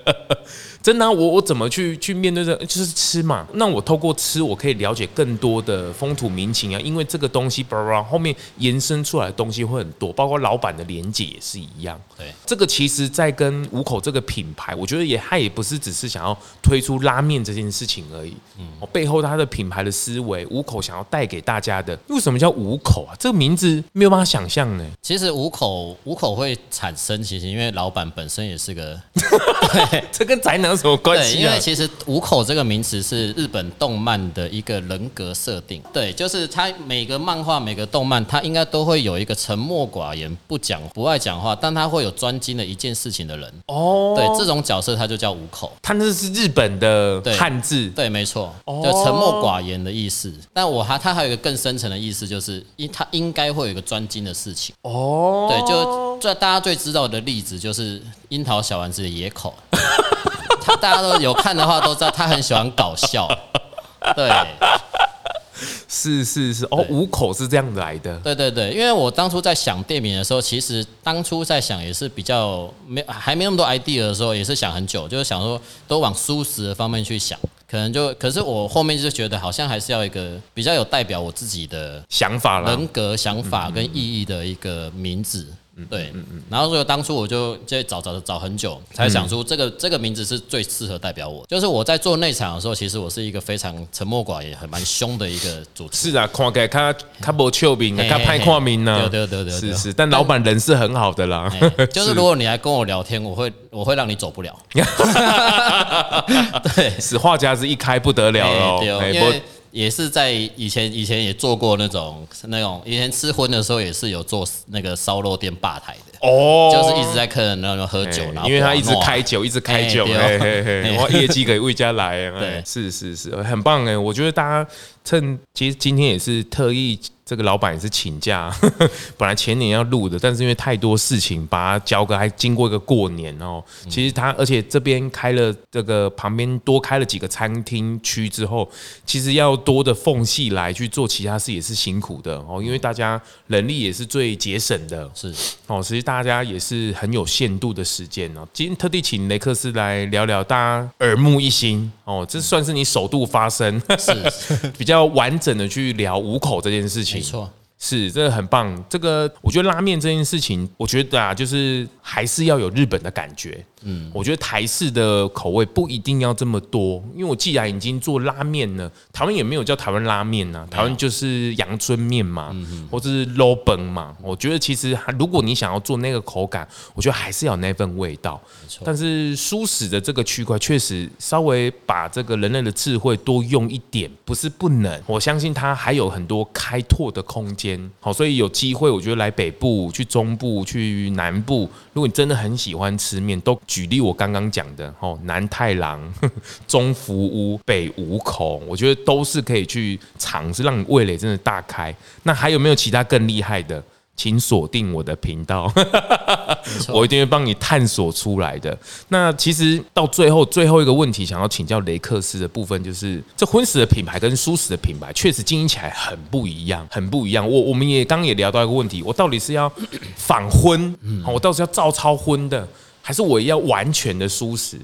真的啊、我我怎么去去面对这个，就是吃嘛。那我透过吃，我可以了解更多的风土民情啊，因为这个东西，叭叭，后面延伸出来的东西会很多，包括老板的连结也是一样。对，这个其实，在跟五口这个品牌，我觉得也他也不是只是想要推出拉面这件事情而已。嗯，背后他的品牌的思维，五口想要带给大家的，为什么叫五口啊？这个名字没有办法想象呢。其实五口五口会产生，其实因为老板本身也是个 <laughs> 这跟宅男有什么关对，因为？其实五口这个名词是日本动漫的一个人格设定。对，就是他每个漫画、每个动漫，他应该都会有一个沉默寡言、不讲、不爱讲话，但他会有专精的一件事情的人。哦，对，这种角色他就叫五口。他那是日本的对汉字，对，没错，哦就沉默寡言的意思。但我还他还有一个更深层的意思，就是因他应该会有一个专精的事情。哦，对，就最大家最知道的例子就是樱桃小丸子的野口，<laughs> 他大家都有看的话都知道他很喜欢搞笑。对。是是是，哦，五口是这样子来的。对对对，因为我当初在想店名的时候，其实当初在想也是比较没还没那么多 idea 的时候，也是想很久，就是想说都往舒适的方面去想，可能就可是我后面就觉得好像还是要一个比较有代表我自己的想法啦，人格、想法跟意义的一个名字。对，嗯嗯然后所以当初我就在找找找很久，才想出这个这个名字是最适合代表我。就是我在做内场的时候，其实我是一个非常沉默寡言、很蛮凶的一个主持人。是啊，看起来他他不臭名啊，嘿他派看名呢。对对对对对是是，但老板人是很好的啦。哎就是如果你来跟我聊天，我会我会让你走不了。<laughs> 对，此话匣子一开不得了哦。因为也是在以前以前也做过那种那种以前吃荤的时候也是有做那个烧肉店吧台的，哦，就是一直在客人那边喝酒，然后因为他一直开酒，一直开酒，嘿嘿嘿，嘿我业绩给魏家来，哎对是是是，很棒哎，我觉得大家趁其实今天也是特意。这个老板也是请假，呵呵，本来前年要录的，但是因为太多事情，把它交割，还经过一个过年哦。其实他，而且这边开了这个旁边多开了几个餐厅区之后，其实要多的缝隙来去做其他事也是辛苦的哦，因为大家人力也是最节省的，是哦。其实大家也是很有限度的时间哦。今天特地请雷克斯来聊聊，大家耳目一新哦，这算是你首度发声，是 <laughs> <laughs> 比较完整的去聊五口这件事情。没错，是这个很棒。这个我觉得拉面这件事情，我觉得啊，就是还是要有日本的感觉。嗯，我觉得台式的口味不一定要这么多，因为我既然已经做拉面了，台湾也没有叫台湾拉面呐，台湾就是阳春面嘛，嗯或者是肉本嘛。我觉得其实如果你想要做那个口感，我觉得还是要有那份味道。但是舒适的这个区块确实稍微把这个人类的智慧多用一点，不是不能。我相信它还有很多开拓的空间。好，所以有机会，我觉得来北部、去中部、去南部，如果你真的很喜欢吃面，都。举例我刚刚讲的哦，南太郎、<laughs> 中福屋、北五口，我觉得都是可以去尝试，让你味蕾真的大开。那还有没有其他更厉害的？请锁定我的频道，<laughs> 我一定会帮你探索出来的。那其实到最后最后一个问题，想要请教雷克斯的部分，就是这荤食的品牌跟蔬食的品牌，确实经营起来很不一样，很不一样。我我们也刚刚也聊到一个问题，我到底是要 <clears throat> 仿荤，我到底是要照抄荤的？还是我要完全的素食？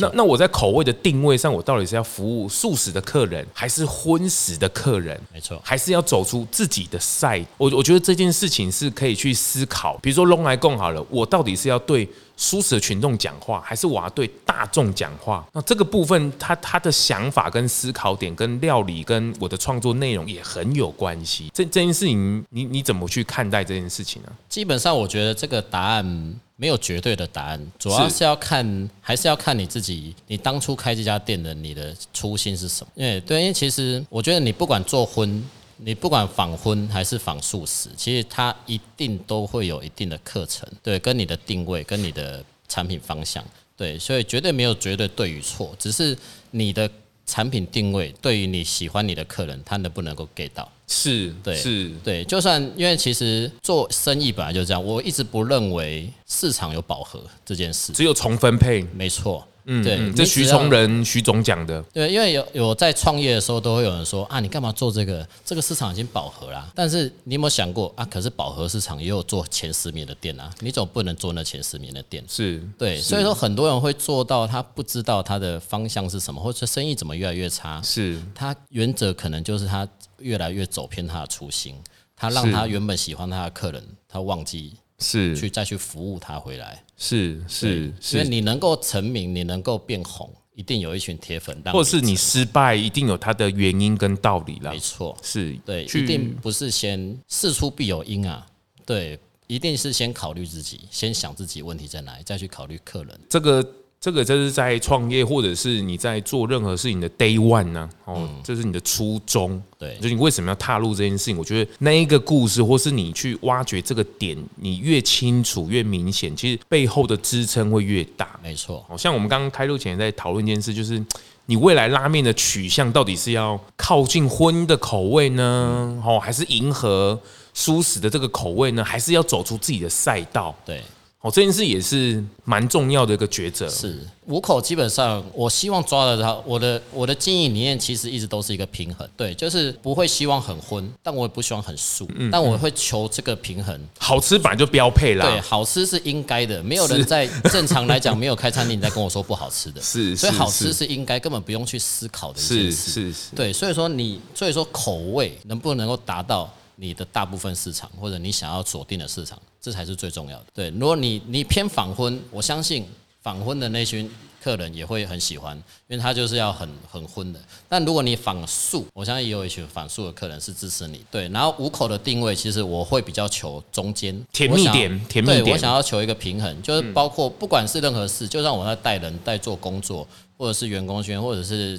那那我在口味的定位上，我到底是要服务素食的客人，还是荤食的客人？没错，还是要走出自己的赛。我我觉得这件事情是可以去思考。比如说龙来共好了，我到底是要对素食的群众讲话，还是我要对大众讲话？那这个部分，他他的想法跟思考点，跟料理跟我的创作内容也很有关系。这这件事情，你你怎么去看待这件事情呢？基本上，我觉得这个答案。没有绝对的答案，主要是要看，还是要看你自己，你当初开这家店的你的初心是什么？因为对，因为其实我觉得你不管做荤，你不管仿荤还是仿素食，其实它一定都会有一定的课程，对，跟你的定位，跟你的产品方向，对，所以绝对没有绝对对与错，只是你的。产品定位对于你喜欢你的客人，他能不能够 get 到？是对，是对。就算因为其实做生意本来就这样，我一直不认为市场有饱和这件事，只有重分配，没错。嗯，对，这徐崇仁徐总讲的。对，因为有有在创业的时候，都会有人说啊，你干嘛做这个？这个市场已经饱和了。但是你有没有想过啊？可是饱和市场也有做前十名的店啊，你总不能做那前十名的店。是对，是所以说很多人会做到，他不知道他的方向是什么，或者生意怎么越来越差。是，他原则可能就是他越来越走偏他的初心，他让他原本喜欢他的客人，他忘记。是去再去服务他回来，是是，所以你能够成名，你能够变红，一定有一群铁粉。或是你失败，一定有它的原因跟道理啦。没错，是对，一定不是先事出必有因啊。对，一定是先考虑自己，先想自己问题在哪里，再去考虑客人。这个。这个就是在创业，或者是你在做任何事情的 day one 呢？哦，这是你的初衷。对，就你为什么要踏入这件事情？我觉得那一个故事，或是你去挖掘这个点，你越清楚越明显，其实背后的支撑会越大。没错，好像我们刚刚开录前在讨论一件事，就是你未来拉面的取向到底是要靠近荤的口味呢？哦，还是迎合舒适的这个口味呢？还是要走出自己的赛道？对。哦，这件事也是蛮重要的一个抉择。是五口基本上，我希望抓得到我的我的经营理念，其实一直都是一个平衡。对，就是不会希望很荤，但我也不希望很素，嗯、但我会求这个平衡。好吃本来就标配啦。对，好吃是应该的，没有人在正常来讲没有开餐厅在跟我说不好吃的。<laughs> 是，所以好吃是应该，根本不用去思考的一件事。是是是。对，所以说你所以说口味能不能够达到你的大部分市场，或者你想要锁定的市场。这才是最重要的。对，如果你你偏仿婚，我相信仿婚的那群客人也会很喜欢，因为他就是要很很荤的。但如果你仿素，我相信也有一群仿素的客人是支持你。对，然后五口的定位，其实我会比较求中间甜蜜点，甜蜜点。对，我想要求一个平衡，就是包括不管是任何事，就算我在带人、在做工作，或者是员工圈，或者是。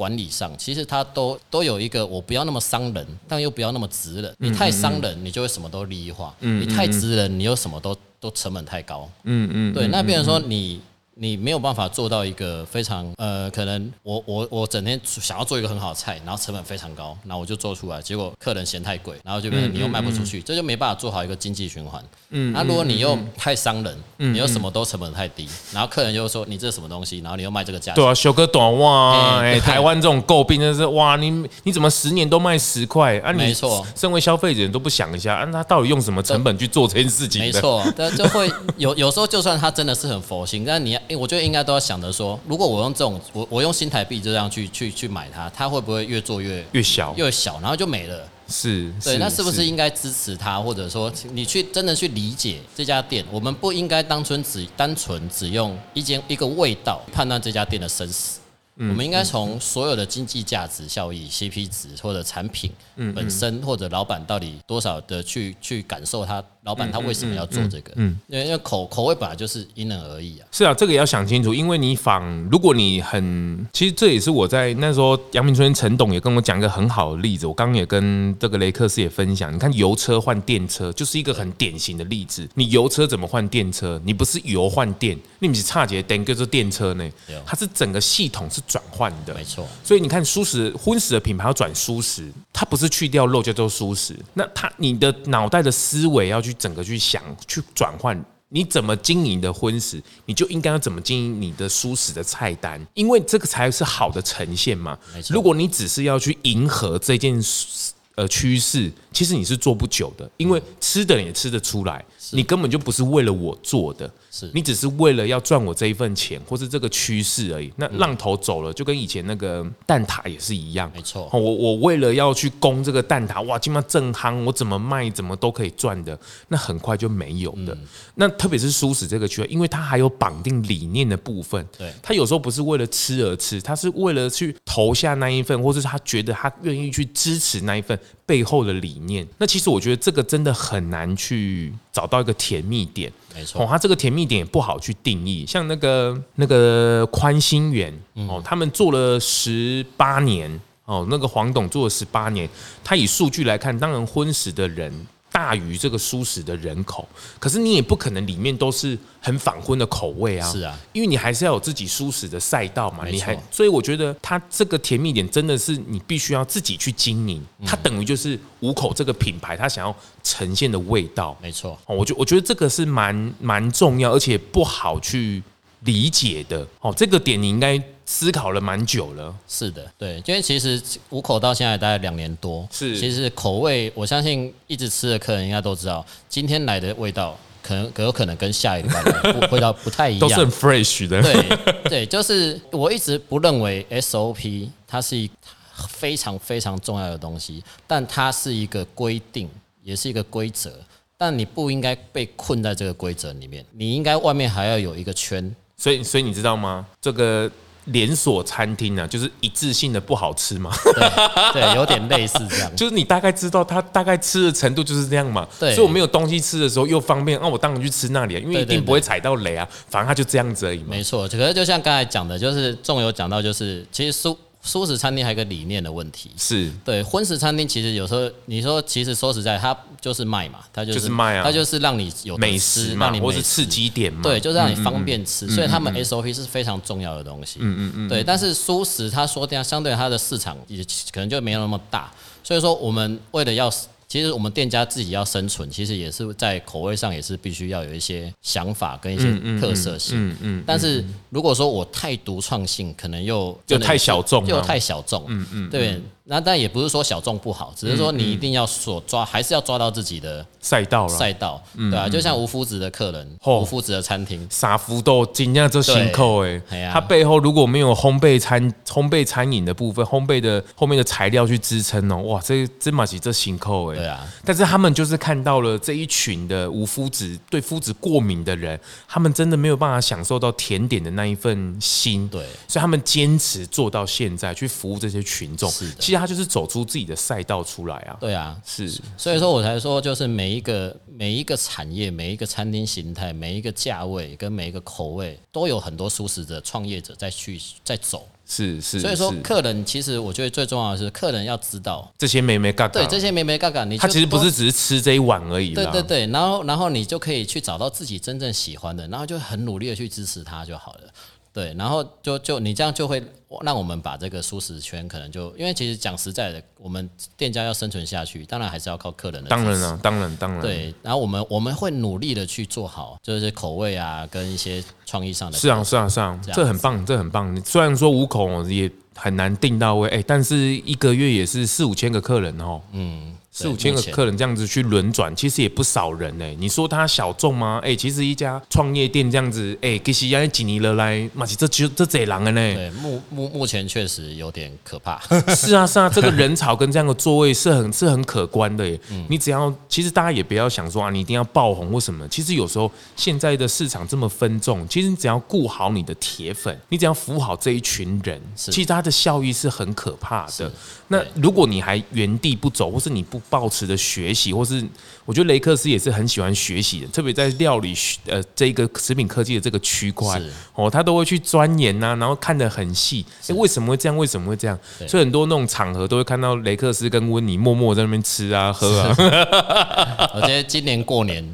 管理上，其实它都都有一个，我不要那么伤人，但又不要那么直人。你太伤人，你就会什么都利益化；你太直人，你又什么都都成本太高。嗯嗯，对。那变成说你你没有办法做到一个非常呃，可能我我我整天想要做一个很好的菜，然后成本非常高，然后我就做出来，结果客人嫌太贵，然后就变成你又卖不出去，这就没办法做好一个经济循环。嗯，那如果你又太伤人，你又什么都成本太低，然后客人又说你这是什么东西，然后你又卖这个价钱，对啊，修个短袜，哎，台湾这种诟病就是哇，你你怎么十年都卖十块啊？你身为消费者都不想一下，啊，他到底用什么成本去做这件事情？没错，但就会有有时候就算他真的是很佛心，但你哎，我觉得应该都要想着说，如果我用这种我我用新台币就这样去去去买它，它会不会越做越越小越小，然后就没了？是，对，那是不是应该支持它，或者说你去真的去理解这家店？我们不应该单纯只单纯只用一间一个味道判断这家店的生死。我们应该从所有的经济价值、效益、CP 值或者产品本身，或者老板到底多少的去去感受他。老板他为什么要做这个？嗯，因为因为口口味本来就是因人而异啊。是啊，这个也要想清楚。因为你仿，如果你很，其实这也是我在那时候杨明春陈董也跟我讲一个很好的例子。我刚刚也跟这个雷克斯也分享，你看油车换电车就是一个很典型的例子。你油车怎么换电车？你不是油换电，你不是差节电，就是电车呢？它是整个系统是转换的，没错。所以你看，蔬食荤食的品牌要转蔬食，它不是去掉肉叫做蔬食，那它你的脑袋的思维要去。整个去想去转换，你怎么经营的婚食，你就应该要怎么经营你的蔬食的菜单，因为这个才是好的呈现嘛。如果你只是要去迎合这件呃趋势，其实你是做不久的，因为吃的人也吃得出来，你根本就不是为了我做的。是你只是为了要赚我这一份钱，或是这个趋势而已。那浪头走了，就跟以前那个蛋挞也是一样。没错，我我为了要去攻这个蛋挞，哇，今晚正夯，我怎么卖怎么都可以赚的，那很快就没有的。那特别是蔬食这个区，因为它还有绑定理念的部分。对，他有时候不是为了吃而吃，他是为了去投下那一份，或是他觉得他愿意去支持那一份背后的理念。那其实我觉得这个真的很难去找到一个甜蜜点。没错，哦，他这个甜蜜点也不好去定义。像那个那个宽心园哦，他们做了十八年哦，那个黄董做了十八年，他以数据来看，当然荤食的人。大于这个舒适的人口，可是你也不可能里面都是很反荤的口味啊。是啊，因为你还是要有自己舒适的赛道嘛。你还，所以我觉得它这个甜蜜点真的是你必须要自己去经营。它等于就是五口这个品牌，它想要呈现的味道。没错，我觉我觉得这个是蛮蛮重要，而且不好去理解的。哦，这个点你应该。思考了蛮久了，是的，对，因为其实五口到现在大概两年多，是，其实口味，我相信一直吃的客人应该都知道，今天来的味道可能有可能跟下一个版本味道不太一样，<laughs> 都是很 fresh 的，对，对，就是我一直不认为 SOP 它是一非常非常重要的东西，但它是一个规定，也是一个规则，但你不应该被困在这个规则里面，你应该外面还要有一个圈，所以，所以你知道吗？这个。连锁餐厅呢，就是一致性的不好吃嘛，对，对，有点类似这样，<laughs> 就是你大概知道它大概吃的程度就是这样嘛，对，所以我没有东西吃的时候又方便，那、啊、我当然去吃那里，因为一定不会踩到雷啊，反正它就这样子而已嘛。没错，可是就像刚才讲的，就是仲有讲到，就是其实蔬。蔬食餐厅还有一个理念的问题，是。对荤食餐厅，其实有时候你说，其实说实在，它就是卖嘛，它就是卖啊，它就是让你有美食嘛，或是刺激点嘛，对，就是让你方便吃，所以他们 SOP 是非常重要的东西，嗯嗯嗯，对。但是素食，他说这样，相对它的市场也可能就没有那么大，所以说我们为了要。其实我们店家自己要生存，其实也是在口味上也是必须要有一些想法跟一些特色性。嗯嗯。但是如果说我太独创性，可能又就太小众，又太小众。嗯嗯。对。那但也不是说小众不好，只是说你一定要所抓，还是要抓到自己的赛道了。赛道，对啊，就像无夫子的客人，无夫子的餐厅，傻福豆尽量做新扣哎，他背后如果没有烘焙餐、烘焙餐饮的部分，烘焙的后面的材料去支撑哦，哇，这这嘛是这新扣哎。对啊。但是他们就是看到了这一群的无夫子、对夫子过敏的人，他们真的没有办法享受到甜点的那一份心，对，所以他们坚持做到现在，去服务这些群众。是的。其实。他就是走出自己的赛道出来啊。对啊，是，所以说我才说，就是每一个每一个产业、每一个餐厅形态、每一个价位跟每一个口味，都有很多素食的、创业者在去在走。是是，所以说客人其实我觉得最重要的是，客人要知道这些没没嘎嘎，对这些没没嘎嘎，你他其实不是只是吃这一碗而已。对对对，然后然后你就可以去找到自己真正喜欢的，然后就很努力的去支持他就好了。对，然后就就你这样就会让我们把这个舒适圈可能就，因为其实讲实在的，我们店家要生存下去，当然还是要靠客人的。当然了，当然当然。对，然后我们我们会努力的去做好，就是口味啊，跟一些创意上的。是啊是啊是啊，这很棒，这很棒。你虽然说五口也很难定到位，哎，但是一个月也是四五千个客人哦。嗯。四五千个客人这样子去轮转，其实也不少人呢。你说他小众吗？哎，其实一家创业店这样子，哎，其实要几年了来，嘛是这这这贼狼的呢。对，目目目前确实有点可怕。<laughs> 是啊是啊，这个人潮跟这样的座位是很 <laughs> 是很可观的耶。你只要，其实大家也不要想说啊，你一定要爆红或什么。其实有时候现在的市场这么分众，其实你只要顾好你的铁粉，你只要服务好这一群人，其实它的效益是很可怕的。那如果你还原地不走，或是你不抱持的学习，或是我觉得雷克斯也是很喜欢学习的，特别在料理呃这个食品科技的这个区块哦，他都会去钻研呐，然后看得很细，哎，为什么会这样？为什么会这样？所以很多那种场合都会看到雷克斯跟温妮默默在那边吃啊喝啊。<laughs> 我觉得今年过年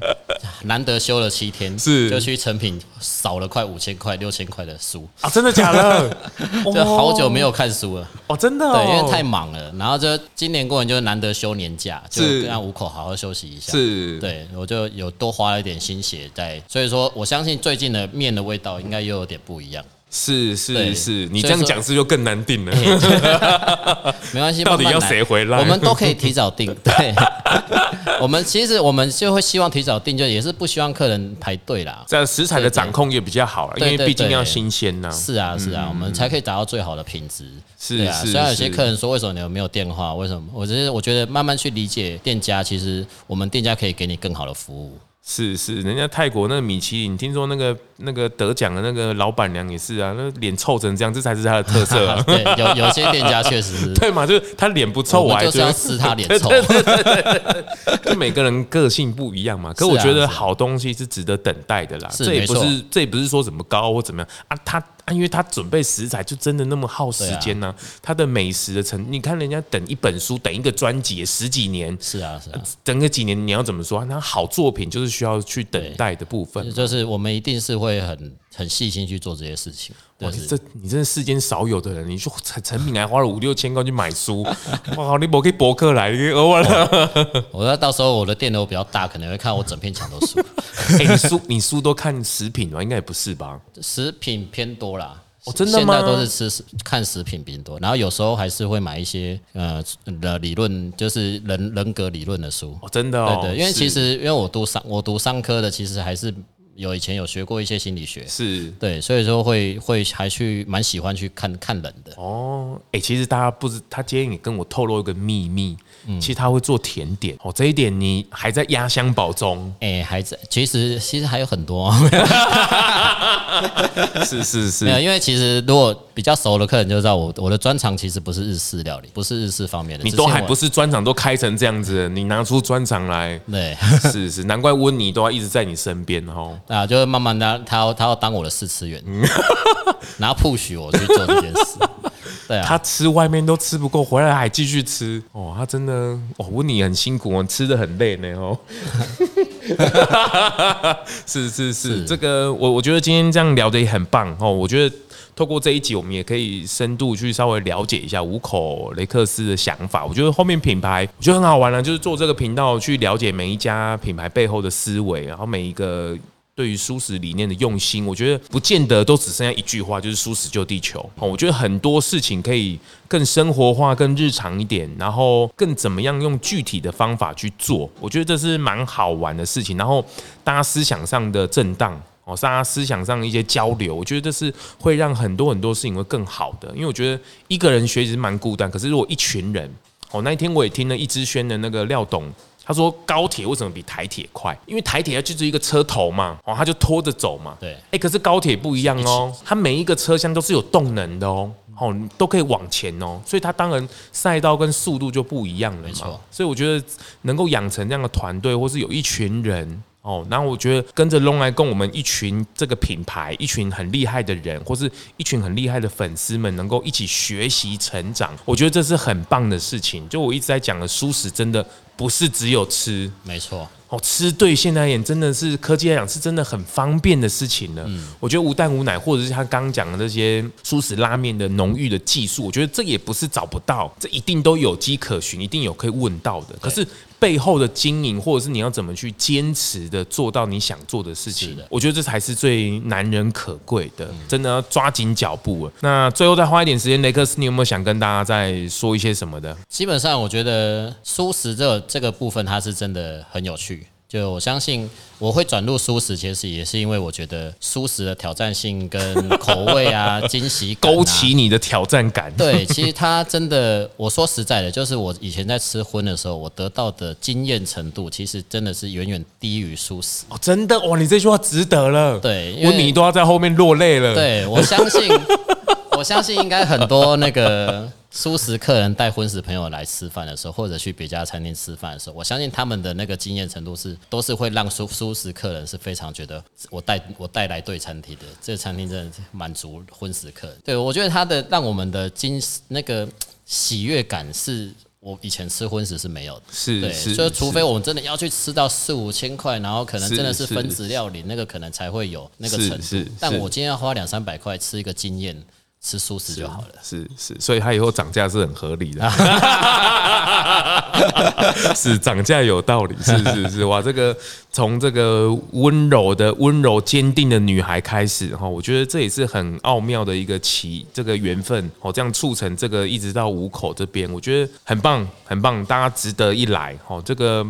难得休了七天，是。就去成品扫了快五千块六千块的书。啊，真的假的？<laughs> 就好久没有看书了。哦，真的，对，因为太忙了，然后就今年过年就是难得休年假，就让五口好好休息一下。是，对，我就有多花了一点心血在，所以说我相信最近的面的味道应该又有点不一样。是是是，你这样讲是就更难定了。<laughs> 没关系，到底要谁回来？我们都可以提早定。<laughs> 对，<laughs> 我们其实我们就会希望提早定，就也是不希望客人排队啦。这食材的掌控也比较好，因为毕竟要新鲜呐。是啊是啊，我们才可以达到最好的品质。是啊，虽然有些客人说，为什么你有没有电话？为什么？我只是我觉得慢慢去理解店家，其实我们店家可以给你更好的服务。是是，人家泰国那个米其林，听说那个那个得奖的那个老板娘也是啊，那脸臭成这样，这才是他的特色啊。<laughs> 对，有有些店家确实是。对嘛，就是他脸不臭，我还就是要撕他脸臭。对对对对，<laughs> 就每个人个性不一样嘛。可我觉得好东西是值得等待的啦。这也不是这也不是说怎么高或怎么样啊，他。啊，因为他准备食材就真的那么耗时间呢、啊。他的美食的成，你看人家等一本书，等一个专辑十几年，是啊是啊，等个几年你要怎么说？那好作品就是需要去等待的部分，就是我们一定是会很。很细心去做这些事情，哇！这你真是世间少有的人，你说成成品还花了五六千块去买书，<laughs> 哇！你不可以博客来，你 <laughs> 我我说到时候我的电脑比较大，可能会看我整片墙都书。<laughs> 哎，你书你书都看食品吗？应该也不是吧？食品偏多啦，哦，真的吗？现在都是吃看食品偏多，然后有时候还是会买一些呃的理论，就是人人格理论的书。哦，真的哦，对对，因为其实因为我读商我读商科的，其实还是。有以前有学过一些心理学，是对，所以说会会还去蛮喜欢去看看人的哦。哎、其实大家不知，他今天你跟我透露一个秘密，其实他会做甜点哦。这一点你还在压箱宝中？哎、欸，还在。其实其实还有很多，是是是，没有，因为其实如果比较熟的客人就知道我我的专长其实不是日式料理，不是日式方面的。你都还不是专长都开成这样子，你拿出专长来，<laughs> 对，<laughs> 是是，难怪温妮都要一直在你身边哦。啊，就是慢慢的，他要他要当我的试吃员，<laughs> 然后 push 我去做这件事。对啊，他吃外面都吃不够，回来还继续吃。哦，他真的，哦，温妮很辛苦，吃的很累呢。哦，是是是，是这个我我觉得今天这样聊的也很棒哦。我觉得透过这一集，我们也可以深度去稍微了解一下五口雷克斯的想法。我觉得后面品牌我觉得很好玩了，就是做这个频道去了解每一家品牌背后的思维，然后每一个。对于舒适理念的用心，我觉得不见得都只剩下一句话，就是“舒适救地球”。我觉得很多事情可以更生活化、更日常一点，然后更怎么样用具体的方法去做。我觉得这是蛮好玩的事情。然后大家思想上的震荡，哦，大家思想上的一些交流，我觉得这是会让很多很多事情会更好的。因为我觉得一个人学习是蛮孤单，可是如果一群人，哦，那一天我也听了一支轩的那个廖董。他说高铁为什么比台铁快？因为台铁它就是一个车头嘛，哦，他就拖着走嘛。对，哎，可是高铁不一样哦，它每一个车厢都是有动能的哦。哦，你都可以往前哦。所以它当然赛道跟速度就不一样了嘛。所以我觉得能够养成这样的团队，或是有一群人。哦，那我觉得跟着龙来跟，我们一群这个品牌，一群很厉害的人，或是一群很厉害的粉丝们，能够一起学习成长，我觉得这是很棒的事情。就我一直在讲的，舒适真的不是只有吃，没错。哦，吃对现在而言真的是科技来讲是真的很方便的事情了。嗯，我觉得无蛋无奶，或者是他刚刚讲的这些蔬食拉面的浓郁的技术，我觉得这也不是找不到，这一定都有迹可循，一定有可以问到的。可是。背后的经营，或者是你要怎么去坚持的做到你想做的事情，我觉得这才是最难能可贵的。真的要抓紧脚步了。那最后再花一点时间，雷克斯，你有没有想跟大家再说一些什么的？基本上，我觉得蔬食这这个部分，它是真的很有趣。就我相信我会转入蔬食，其实也是因为我觉得蔬食的挑战性跟口味啊、惊喜啊，勾起你的挑战感。<laughs> 对，其实它真的，我说实在的，就是我以前在吃荤的时候，我得到的经验程度，其实真的是远远低于蔬食。哦，真的哇，你这句话值得了。对，温妮都要在后面落泪了。对，我相信，我相信应该很多那个。素食客人带荤食朋友来吃饭的时候，或者去别家餐厅吃饭的时候，我相信他们的那个经验程度是，都是会让蔬素食客人是非常觉得我带我带来对餐厅的，这个餐厅真的是满足荤食客人。对，我觉得他的让我们的惊那个喜悦感是我以前吃荤食是没有的，是，对，是，所以除非我们真的要去吃到四五千块，然后可能真的是分子料理，那个可能才会有那个程度。但我今天要花两三百块吃一个经验。吃素食就好了，是是，是，所以它以后涨价是很合理的，<laughs> 是涨价有道理，是是是，哇，这个从这个温柔的、温柔坚定的女孩开始哈，我觉得这也是很奥妙的一个奇这个缘分。哦，这样促成这个一直到五口这边，我觉得很棒很棒，大家值得一来。哦，这个。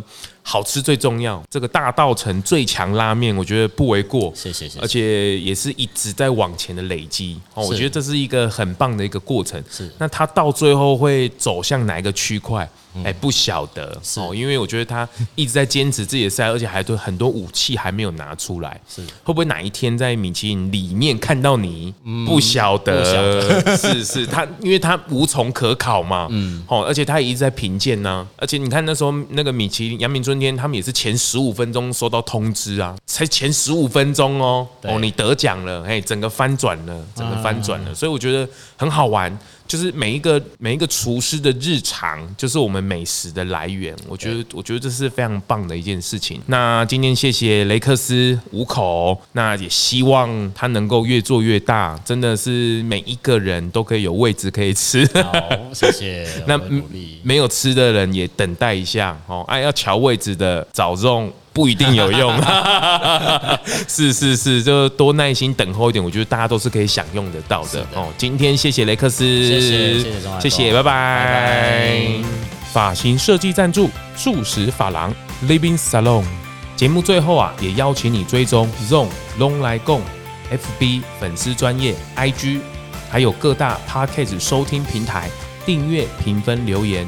好吃最重要，这个大道城最强拉面，我觉得不为过。谢谢谢谢。而且也是一直在往前的累积哦，我觉得这是一个很棒的一个过程。是。那它到最后会走向哪一个区块？哎，不晓得哦，因为我觉得他一直在坚持自己的赛，而且还对很多武器还没有拿出来。是。会不会哪一天在米其林里面看到你？不晓得。<laughs> 是是，他因为他无从可考嘛。嗯。哦，而且他也一直在评鉴呢。而且你看那时候那个米其林阳明春天，他们也是前十五分钟收到通知啊，才前十五分钟哦。哦，你得奖了，哎，整个翻转了，整个翻转了。所以我觉得很好玩。就是每一个每一个厨师的日常，就是我们美食的来源。我觉得，我觉得这是非常棒的一件事情。那今天谢谢雷克斯五口，那也希望他能够越做越大，真的是每一个人都可以有位置可以吃。<laughs> 好，谢谢。那没有吃的人也等待一下哦。哎，要瞧位置的找这种。不一定有用，<laughs> <laughs> 是是是，就多耐心等候一点，我觉得大家都是可以享用得到的哦。今天谢谢雷克斯，谢谢谢谢，谢谢，拜拜。发型设计赞助素食发廊 Living Salon。节目最后啊，也邀请你追踪 ZONG 咙来共 FB 粉丝专业 IG，还有各大 Podcast 收听平台订阅、评分、留言。